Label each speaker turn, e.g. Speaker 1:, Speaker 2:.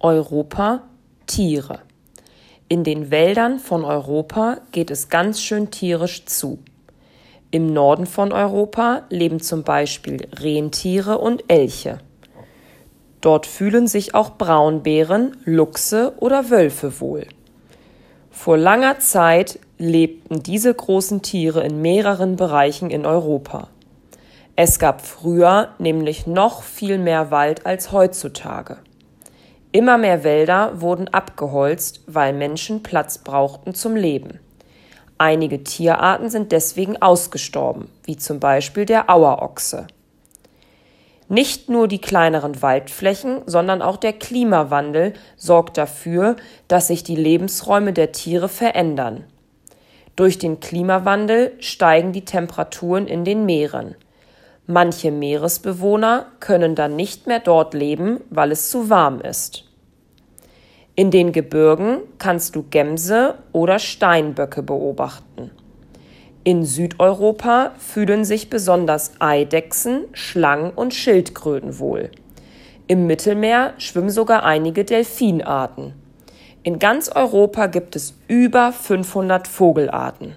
Speaker 1: Europa Tiere. In den Wäldern von Europa geht es ganz schön tierisch zu. Im Norden von Europa leben zum Beispiel Rentiere und Elche. Dort fühlen sich auch Braunbären, Luchse oder Wölfe wohl. Vor langer Zeit lebten diese großen Tiere in mehreren Bereichen in Europa. Es gab früher nämlich noch viel mehr Wald als heutzutage. Immer mehr Wälder wurden abgeholzt, weil Menschen Platz brauchten zum Leben. Einige Tierarten sind deswegen ausgestorben, wie zum Beispiel der Auerochse. Nicht nur die kleineren Waldflächen, sondern auch der Klimawandel sorgt dafür, dass sich die Lebensräume der Tiere verändern. Durch den Klimawandel steigen die Temperaturen in den Meeren. Manche Meeresbewohner können dann nicht mehr dort leben, weil es zu warm ist. In den Gebirgen kannst du Gämse oder Steinböcke beobachten. In Südeuropa fühlen sich besonders Eidechsen, Schlangen und Schildkröten wohl. Im Mittelmeer schwimmen sogar einige Delfinarten. In ganz Europa gibt es über 500 Vogelarten.